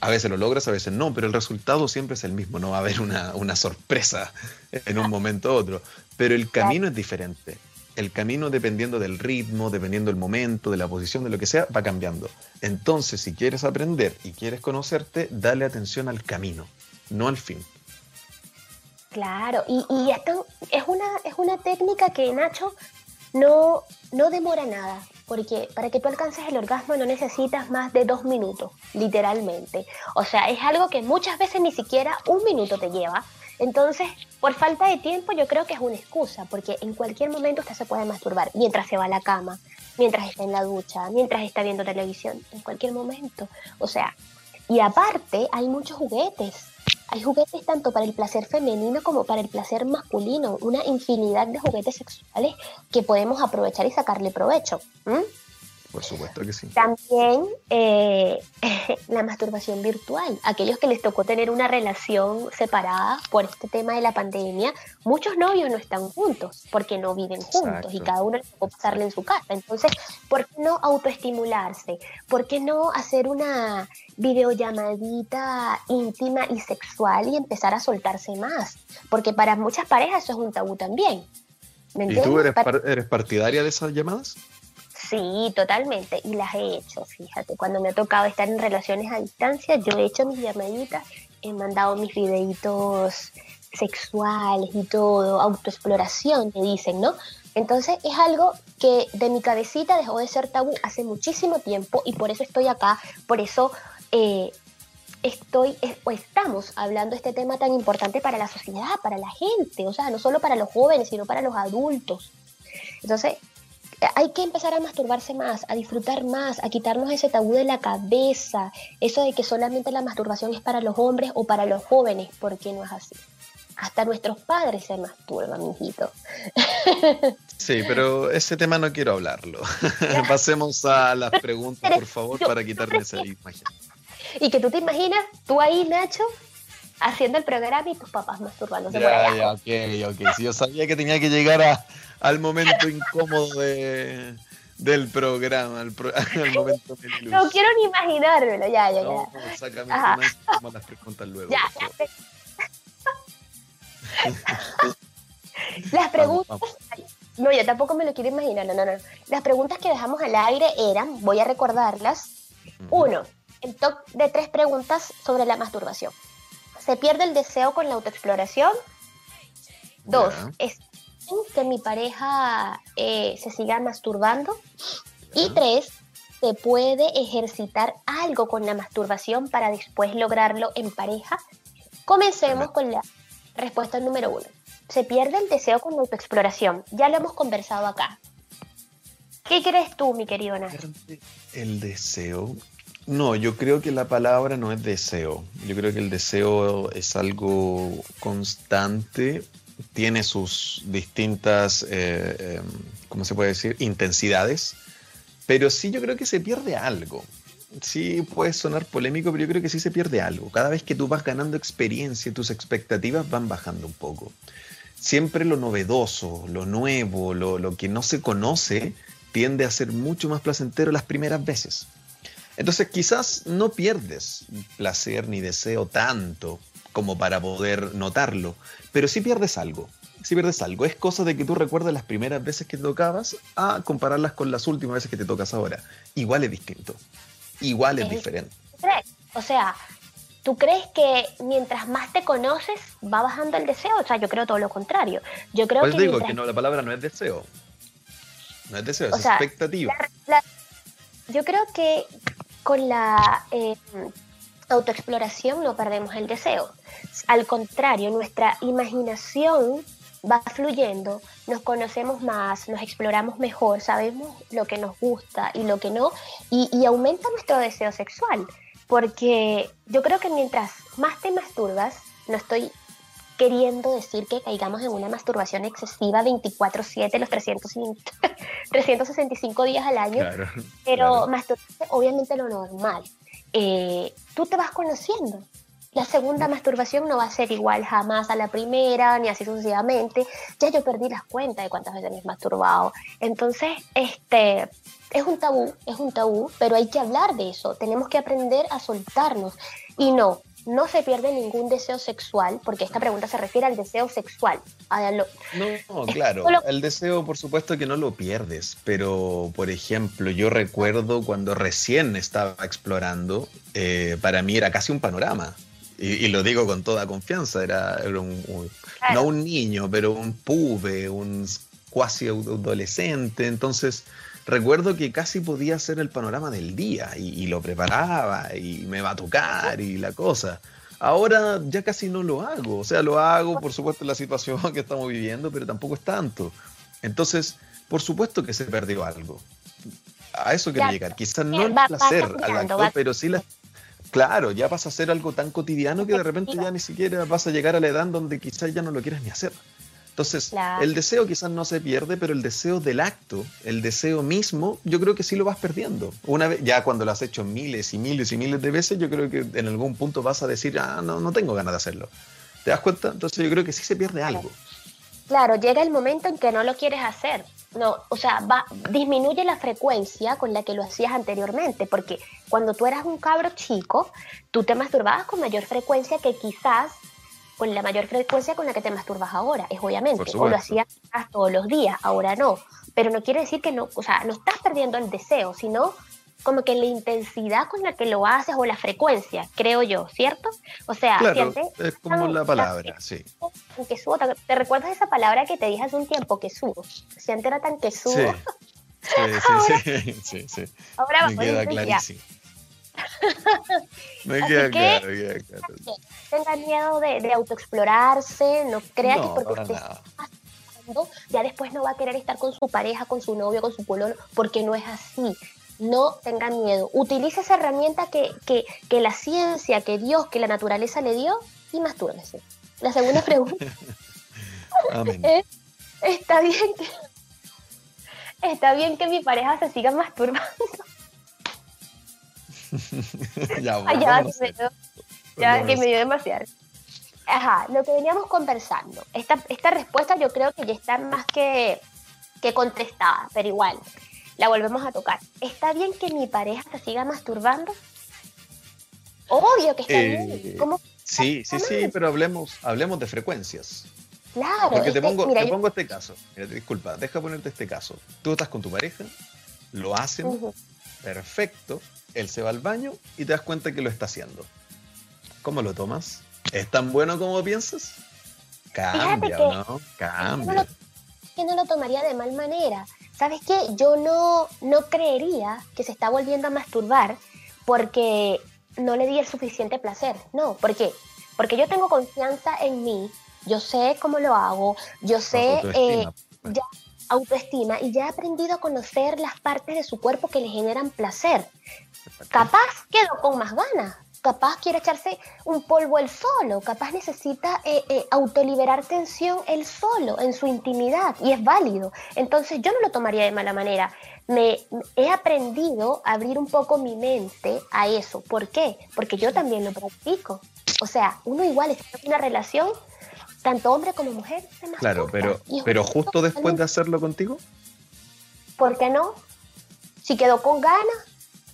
A veces lo logras, a veces no, pero el resultado siempre es el mismo. No va a haber una, una sorpresa en un momento u otro. Pero el camino es diferente. El camino, dependiendo del ritmo, dependiendo del momento, de la posición, de lo que sea, va cambiando. Entonces, si quieres aprender y quieres conocerte, dale atención al camino, no al fin. Claro, y, esto es una, es una técnica que, Nacho, no, no demora nada, porque para que tú alcances el orgasmo no necesitas más de dos minutos, literalmente. O sea, es algo que muchas veces ni siquiera un minuto te lleva, entonces, por falta de tiempo yo creo que es una excusa, porque en cualquier momento usted se puede masturbar, mientras se va a la cama, mientras está en la ducha, mientras está viendo televisión, en cualquier momento. O sea, y aparte hay muchos juguetes. Hay juguetes tanto para el placer femenino como para el placer masculino, una infinidad de juguetes sexuales que podemos aprovechar y sacarle provecho. Por supuesto que sí. También eh, la masturbación virtual. Aquellos que les tocó tener una relación separada por este tema de la pandemia, muchos novios no están juntos porque no viven juntos y cada uno les tocó pasarle en su casa. Entonces, ¿por qué no autoestimularse? ¿Por qué no hacer una videollamadita íntima y sexual y empezar a soltarse más? Porque para muchas parejas eso es un tabú también. ¿Y tú eres, eres partidaria de esas llamadas? Sí, totalmente. Y las he hecho, fíjate. Cuando me ha tocado estar en relaciones a distancia, yo he hecho mis llamaditas, he mandado mis videitos sexuales y todo, autoexploración, te dicen, ¿no? Entonces es algo que de mi cabecita dejó de ser tabú hace muchísimo tiempo y por eso estoy acá, por eso eh, estoy o estamos hablando de este tema tan importante para la sociedad, para la gente, o sea, no solo para los jóvenes, sino para los adultos. Entonces, hay que empezar a masturbarse más, a disfrutar más, a quitarnos ese tabú de la cabeza, eso de que solamente la masturbación es para los hombres o para los jóvenes, porque no es así. Hasta nuestros padres se masturban, mijito. Sí, pero ese tema no quiero hablarlo. Pasemos a las preguntas, por favor, para quitarme esa imagen. Y que tú te imaginas, tú ahí, Nacho, haciendo el programa y tus papás masturbándose ya, por Ya, ok, ok. Si yo sabía que tenía que llegar a, al momento incómodo de, del programa, al, momento No quiero ni imaginármelo, ya, ya, no, ya. Sácame como las preguntas luego. Ya, ya. las preguntas... No, yo tampoco me lo quiero imaginar, no, no, no. Las preguntas que dejamos al aire eran, voy a recordarlas. Uno, el top de tres preguntas sobre la masturbación. ¿Se pierde el deseo con la autoexploración? Dos, ¿es que mi pareja eh, se siga masturbando? Y tres, ¿se puede ejercitar algo con la masturbación para después lograrlo en pareja? Comencemos con la respuesta número uno. Se pierde el deseo con la autoexploración. Ya lo hemos conversado acá. ¿Qué crees tú, mi querido El deseo no, yo creo que la palabra no es deseo. Yo creo que el deseo es algo constante, tiene sus distintas, eh, em, ¿cómo se puede decir?, intensidades, pero sí yo creo que se pierde algo. Sí puede sonar polémico, pero yo creo que sí se pierde algo. Cada vez que tú vas ganando experiencia, tus expectativas van bajando un poco. Siempre lo novedoso, lo nuevo, lo, lo que no se conoce, tiende a ser mucho más placentero las primeras veces. Entonces quizás no pierdes placer ni deseo tanto como para poder notarlo, pero sí pierdes algo. Sí pierdes algo. Es cosa de que tú recuerdes las primeras veces que tocabas a compararlas con las últimas veces que te tocas ahora. Igual es distinto. Igual es, diferente. O sea, ¿tú crees que mientras más te conoces va bajando el deseo? O sea, yo creo todo lo contrario. Yo creo pues digo que no, la palabra no es deseo. No es deseo, es expectativa. yo creo que con la eh, autoexploración no perdemos el deseo. Al contrario, nuestra imaginación va fluyendo, nos conocemos más, nos exploramos mejor, sabemos lo que nos gusta y lo que no, y, y aumenta nuestro deseo sexual. Porque yo creo que mientras más te masturbas, no estoy queriendo decir que caigamos en una masturbación excesiva 24/7, los 365 días al año, pero masturbarse obviamente lo normal. Eh, tú te vas conociendo. La segunda masturbación no va a ser igual jamás a la primera, ni así sucesivamente. Ya yo perdí las cuentas de cuántas veces me he masturbado. Entonces, este, es un tabú, es un tabú, pero hay que hablar de eso. Tenemos que aprender a soltarnos. Y no, no se pierde ningún deseo sexual, porque esta pregunta se refiere al deseo sexual. no, claro, el deseo por supuesto que no lo pierdes, pero por ejemplo, yo recuerdo cuando recién estaba explorando, eh, para mí era casi un panorama. Y, lo digo con toda confianza, era, un, no un niño, pero un pube, un cuasi adolescente, entonces recuerdo que casi podía ser el panorama del día y, lo preparaba y me va a tocar y la cosa. Ahora ya casi no lo hago, o sea, lo hago por supuesto en la situación que estamos viviendo, pero tampoco es tanto. Entonces, por supuesto que se perdió algo. A eso quiero llegar. Quizás no el placer al actor, pero sí la... Claro, ya pasa a ser algo tan cotidiano que de repente ya ni siquiera vas a llegar a la edad donde quizás ya no lo quieras ni hacer. Entonces, el deseo quizás no se pierde, pero el deseo del acto, el deseo mismo, yo creo que sí lo vas perdiendo. Una vez, ya cuando lo has hecho miles y miles y miles de veces, yo creo que en algún punto vas a decir, ah, no, no tengo ganas de hacerlo. ¿Te das cuenta? Entonces yo creo que sí se pierde algo. Claro, llega el momento en que no lo quieres hacer. No, o sea, va, disminuye la frecuencia con la que lo hacías anteriormente, porque cuando tú eras un cabro chico, tú te masturbabas con mayor frecuencia que quizás con la mayor frecuencia con la que te masturbas ahora, es obviamente. O lo hacías todos los días, ahora no. Pero no quiere decir que no, o sea, no estás perdiendo el deseo, sino como que la intensidad con la que lo haces o la frecuencia, creo yo, ¿cierto? O sea, es como la palabra, sí. Que subo, ¿Te recuerdas esa palabra que te dije hace un tiempo, que subo? Si antes era tan que subo. Sí, sí, sí, sí, sí, Ahora Me queda clarísimo. me queda claro, me queda claro. Tenga miedo de, de autoexplorarse, no crea que porque usted ya después no va a querer estar con su pareja, con su novio, con su pololo, porque no es así. No tenga miedo. Utilice esa herramienta que, que, que la ciencia, que Dios, que la naturaleza le dio y mastúrbese. La segunda pregunta. ¿Está bien que está bien que mi pareja se siga masturbando? ya, ya, que me dio demasiado. Ajá, lo que veníamos conversando. Esta, esta respuesta yo creo que ya está más que, que contestada, pero igual, la volvemos a tocar. ¿Está bien que mi pareja se siga masturbando? Obvio que está bien. Eh, sí, sí, sí, pero hablemos, hablemos de frecuencias. Claro. Porque te pongo, te pongo este caso. disculpa, deja ponerte este caso. Tú estás con tu pareja, lo hacen, perfecto, él se va al baño y te das cuenta que lo está haciendo. ¿Cómo lo tomas? ¿Es tan bueno como piensas? Cambia, ¿no? Cambia. Que no, lo, tomaría de mal manera. ¿Sabes qué? Yo no, no creería que se está volviendo a masturbar porque no le di el suficiente placer. No, ¿por qué? Porque yo tengo confianza en mí, yo sé cómo lo hago, yo sé eh, ya autoestima y ya he aprendido a conocer las partes de su cuerpo que le generan placer. Capaz quedo con más ganas, capaz quiere echarse un polvo él solo, capaz necesita eh, eh, autoliberar tensión él solo en su intimidad y es válido. Entonces yo no lo tomaría de mala manera. Me, he aprendido a abrir un poco mi mente a eso. ¿Por qué? Porque yo también lo practico. O sea, uno igual está en una relación tanto hombre como mujer. claro, pero, pero justo después de hacerlo contigo. ¿Por qué no? Si quedó con ganas.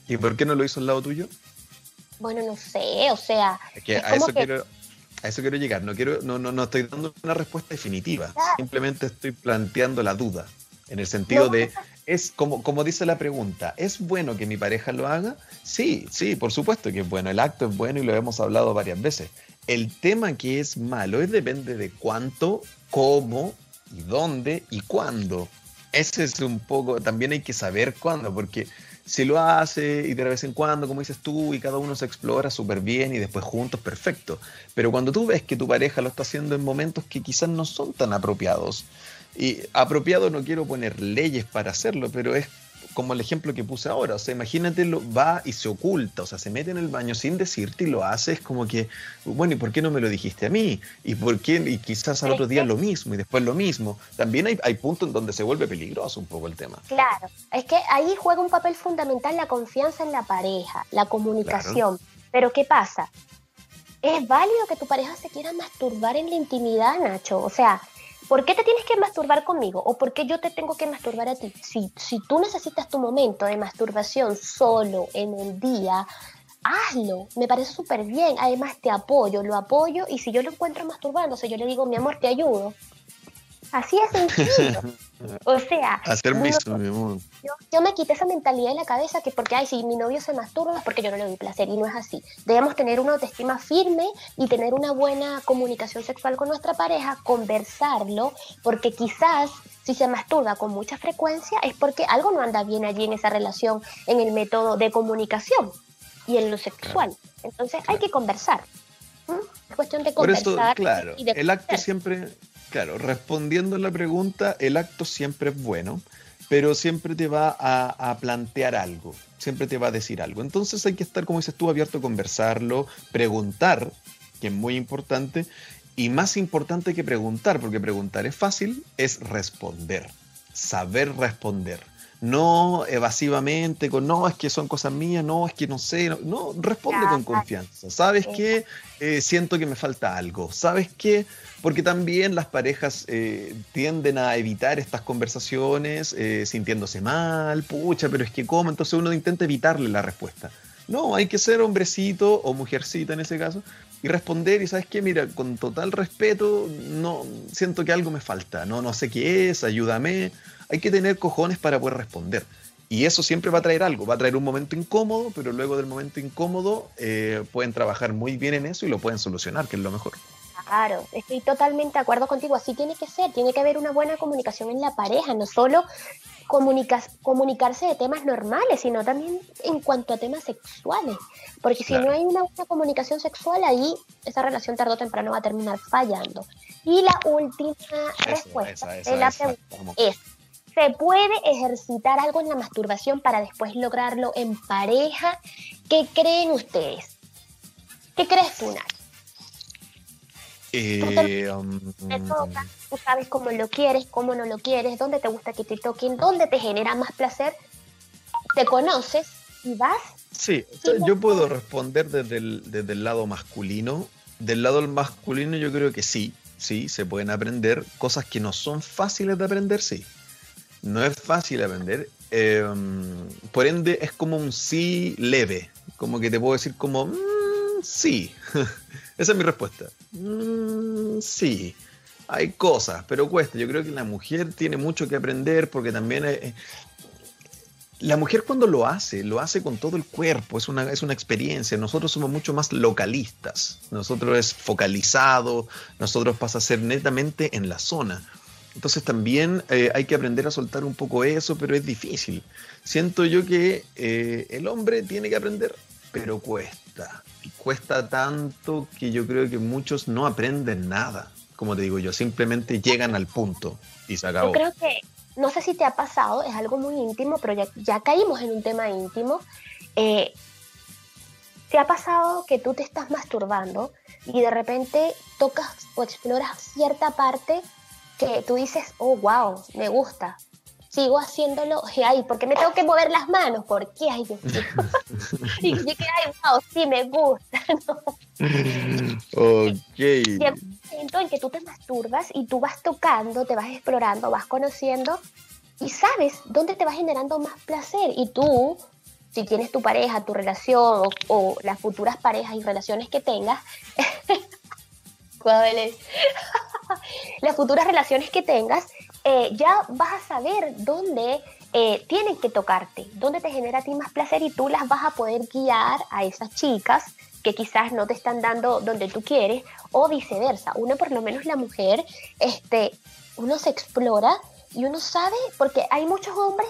¿Y por qué no lo hizo al lado tuyo? Bueno, no sé, o sea. a, eso Quiero, a eso quiero llegar. No, quiero, no, no, no estoy dando una respuesta definitiva. Simplemente estoy planteando la duda. En el sentido de, es como, como dice la pregunta, ¿es bueno que mi pareja lo haga? Sí, sí, por supuesto que es bueno. El acto es bueno y lo hemos hablado varias veces. El tema que es malo es depende de cuánto, cómo y dónde y cuándo. Ese es un poco, también hay que saber cuándo, porque si lo hace y de vez en cuando, como dices tú, y cada uno se explora súper bien y después juntos, perfecto. Pero cuando tú ves que tu pareja lo está haciendo en momentos que quizás no son tan apropiados, y apropiado no quiero poner leyes para hacerlo, pero es como el ejemplo que puse ahora. O sea, imagínate, lo, va y se oculta, o sea, se mete en el baño sin decirte y lo hace. Es como que, bueno, ¿y por qué no me lo dijiste a mí? ¿Y por qué? Y quizás al otro día lo mismo y después lo mismo. También hay, hay puntos en donde se vuelve peligroso un poco el tema. Claro, es que ahí juega un papel fundamental la confianza en la pareja, la comunicación. Pero ¿qué pasa? Es válido que tu pareja se quiera masturbar en la intimidad, Nacho. O sea, ¿Por qué te tienes que masturbar conmigo? ¿O por qué yo te tengo que masturbar a ti? Si, si tú necesitas tu momento de masturbación solo en el día, hazlo. Me parece súper bien. Además, te apoyo, lo apoyo. Y si yo lo encuentro masturbándose, yo le digo, mi amor, te ayudo. Así es sencillo. o sea, hacer mismo, mi amor. Yo, me quité esa mentalidad de la cabeza que porque, ay, si mi novio se masturba es porque yo no le doy placer y no es así. Debemos tener una autoestima firme y tener una buena comunicación sexual con nuestra pareja, conversarlo, porque quizás si se masturba con mucha frecuencia es porque algo no anda bien allí en esa relación, en el método de comunicación y en lo sexual. Entonces hay que conversar. Es cuestión de conversar. Por eso, claro, el acto siempre Claro, respondiendo a la pregunta, el acto siempre es bueno, pero siempre te va a, plantear algo, siempre te va a decir algo. Entonces hay que estar, como dices tú, abierto a conversarlo, preguntar, que es muy importante, y más importante que preguntar, porque preguntar es fácil, es responder, saber responder no evasivamente, con no, es que son cosas mías, no, es que no sé, no, responde con confianza. ¿Sabes qué? Eh, siento que me falta algo. ¿Sabes qué? Porque también las parejas eh, tienden a evitar estas conversaciones eh, sintiéndose mal, pucha, pero es que cómo, entonces uno intenta evitarle la respuesta. No, hay que ser hombrecito o mujercita en ese caso y responder y sabes qué, mira, con total respeto, no siento que algo me falta, no, no sé qué es, ayúdame hay que tener cojones para poder responder. Y eso siempre va a traer algo, va a traer un momento incómodo, pero luego del momento incómodo eh, pueden trabajar muy bien en eso y lo pueden solucionar, que es lo mejor. Claro, estoy totalmente de acuerdo contigo, así tiene que ser, tiene que haber una buena comunicación en la pareja, no solo comunicarse de temas normales, sino también en cuanto a temas sexuales. Porque si no hay una buena comunicación sexual, ahí esa relación tarde o temprano va a terminar fallando. Y la última respuesta de la pregunta es, ¿se puede ejercitar algo en la masturbación para después lograrlo en pareja? ¿Qué creen ustedes? ¿Qué crees tú, Nacho? Eh, um, tú sabes cómo lo quieres, cómo no lo quieres, dónde te gusta que te toquen, dónde te genera más placer, te conoces y vas. Sí, yo puedo responder desde el, desde el lado masculino. Del lado masculino yo creo que sí, sí, se pueden aprender cosas que no son fáciles de aprender, sí. No es fácil aprender. Em, por ende, es como un sí leve. Como que te puedo decir como, mm, sí. Esa es mi respuesta. Mm, sí hay cosas, pero cuesta. Yo creo que la mujer tiene mucho que aprender porque también eh, la mujer cuando lo hace, lo hace con todo el cuerpo, es una, es una experiencia. Nosotros somos mucho más localistas, nosotros es focalizado, nosotros pasa a ser netamente en la zona. Entonces también eh, hay que aprender a soltar un poco eso, pero es difícil. Siento yo que eh, el hombre tiene que aprender, pero cuesta. Y cuesta tanto que yo creo que muchos no aprenden nada como te digo yo, simplemente llegan al punto y se acabó. Yo creo que, no sé si te ha pasado, es algo muy íntimo, pero ya, ya caímos en un tema íntimo. Eh, ¿Te ha pasado que tú te estás masturbando y de repente tocas o exploras cierta parte que tú dices, oh, wow, me gusta, sigo haciéndolo, ay, ¿por qué me tengo que mover las manos? ¿Por qué? Ay, mío. y yo que, ay, wow, sí, me gusta. ok. Y el momento en que tú te masturbas y tú vas tocando, te vas explorando, vas conociendo y sabes dónde te va generando más placer. Y tú, si tienes tu pareja, tu relación o, las futuras parejas y relaciones que tengas, las futuras relaciones que tengas, eh, ya vas a saber dónde eh, tienen que tocarte, dónde te genera a ti más placer y tú las vas a poder guiar a esas chicas que quizás no te están dando donde tú quieres o viceversa. Uno, por lo menos la mujer, este, uno se explora y uno sabe, porque hay muchos hombres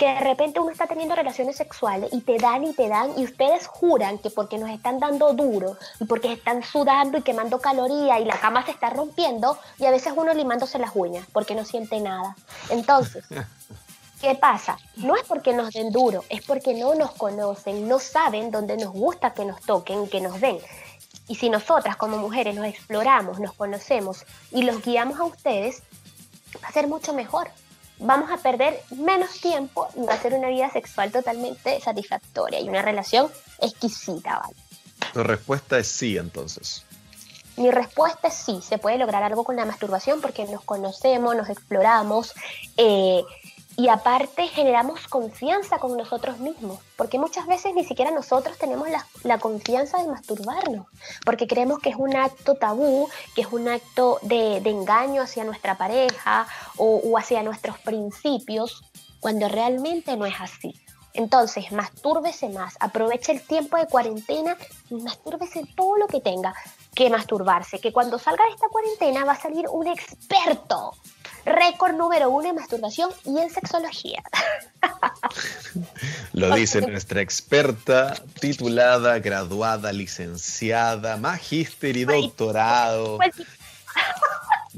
que de repente uno está teniendo relaciones sexuales y te dan y te dan y ustedes juran que porque nos están dando duro y porque están sudando y quemando calorías y la cama se está rompiendo y a veces uno limándose las uñas porque no siente nada. Entonces, ¿qué pasa? No es porque nos den duro, es porque no nos conocen, no saben dónde nos gusta que nos toquen, que nos den. Y si nosotras como mujeres nos exploramos, nos conocemos y los guiamos a ustedes, va a ser mucho mejor vamos a perder menos tiempo y va a ser una vida sexual totalmente satisfactoria y una relación exquisita, ¿vale? Tu respuesta es sí, entonces. Mi respuesta es sí, se puede lograr algo con la masturbación porque nos conocemos, nos exploramos, eh, y aparte generamos confianza con nosotros mismos, porque muchas veces ni siquiera nosotros tenemos la, confianza de masturbarnos, porque creemos que es un acto tabú, que es un acto de, engaño hacia nuestra pareja o, hacia nuestros principios, cuando realmente no es así. Entonces, mastúrbese más, aproveche el tiempo de cuarentena y mastúrbese todo lo que tenga que masturbarse, que cuando salga de esta cuarentena va a salir un experto récord número uno en masturbación y en sexología. Lo dice nuestra experta, titulada, graduada, licenciada, magíster y doctorado.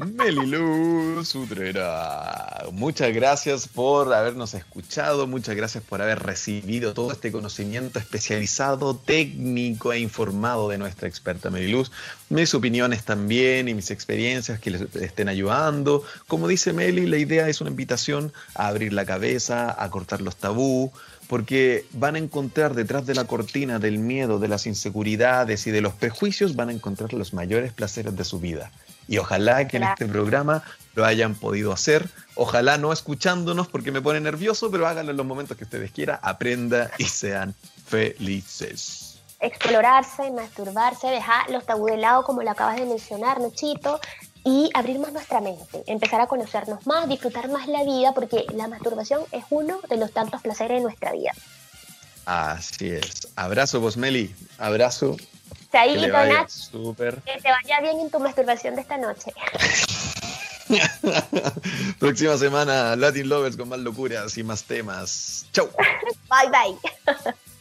Melilú Sutrera, muchas gracias por habernos escuchado, muchas gracias por haber recibido todo este conocimiento especializado, técnico e informado de nuestra experta Meliluz. Mis opiniones también y mis experiencias que les estén ayudando. Como dice Meli, la idea es una invitación a abrir la cabeza, a cortar los tabú, porque van a encontrar detrás de la cortina del miedo, de las inseguridades y de los prejuicios, van a encontrar los mayores placeres de su vida. Y ojalá que en este programa lo hayan podido hacer. Ojalá no escuchándonos porque me pone nervioso, pero háganlo en los momentos que ustedes quieran. Aprenda y sean felices. Explorarse, masturbarse, dejar los tabú de lado, como lo acabas de mencionar, Nochito, y abrir más nuestra mente, empezar a conocernos más, disfrutar más la vida, porque la masturbación es uno de los tantos placeres de nuestra vida. Así es. Abrazo, Meli. Abrazo que te vaya bien en tu masturbación de esta noche. Próxima semana, Latin Lovers con más locuras y más temas. Chau. Bye, bye.